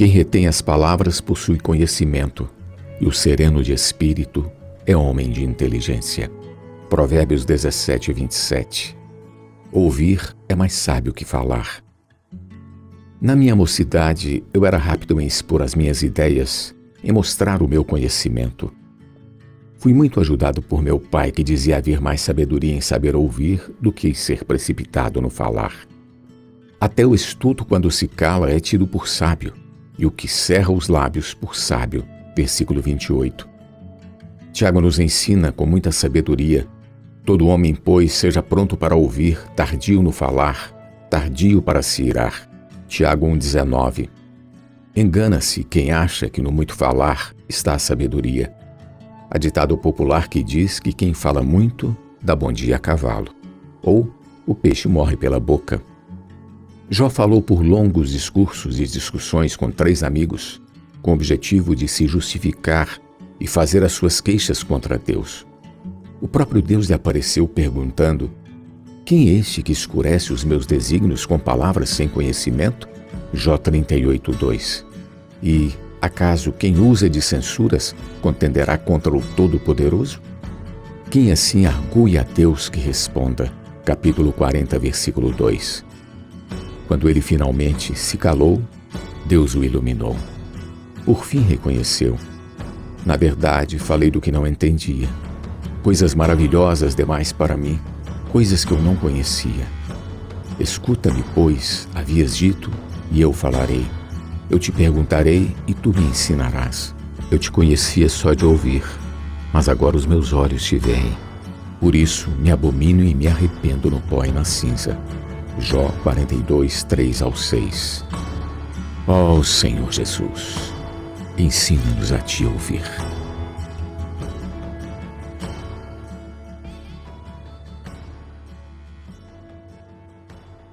Quem retém as palavras possui conhecimento, e o sereno de espírito é homem de inteligência. Provérbios 17, 27. Ouvir é mais sábio que falar. Na minha mocidade, eu era rápido em expor as minhas ideias, em mostrar o meu conhecimento. Fui muito ajudado por meu pai, que dizia haver mais sabedoria em saber ouvir do que em ser precipitado no falar. Até o estudo, quando se cala, é tido por sábio, e o que cerra os lábios por sábio. Versículo 28. Tiago nos ensina com muita sabedoria: todo homem, pois, seja pronto para ouvir, tardio no falar, tardio para se irar. Tiago 1,19. Engana-se quem acha que no muito falar está a sabedoria. Há ditado popular que diz que quem fala muito dá bom dia a cavalo, ou o peixe morre pela boca. Jó falou por longos discursos e discussões com três amigos, com o objetivo de se justificar e fazer as suas queixas contra Deus. O próprio Deus lhe apareceu perguntando: Quem é este que escurece os meus desígnios com palavras sem conhecimento? Jó 38:2. E acaso quem usa de censuras contenderá contra o Todo-Poderoso? Quem assim argui a Deus que responda? Capítulo 40, versículo 2. Quando ele finalmente se calou, Deus o iluminou. Por fim reconheceu. Na verdade, falei do que não entendia. Coisas maravilhosas demais para mim, coisas que eu não conhecia. Escuta-me, pois, havias dito, e eu falarei. Eu te perguntarei e tu me ensinarás. Eu te conhecia só de ouvir, mas agora os meus olhos te veem. Por isso me abomino e me arrependo no pó e na cinza. Jó 42, 3 ao 6. Ó oh, Senhor Jesus, ensina-nos a te ouvir.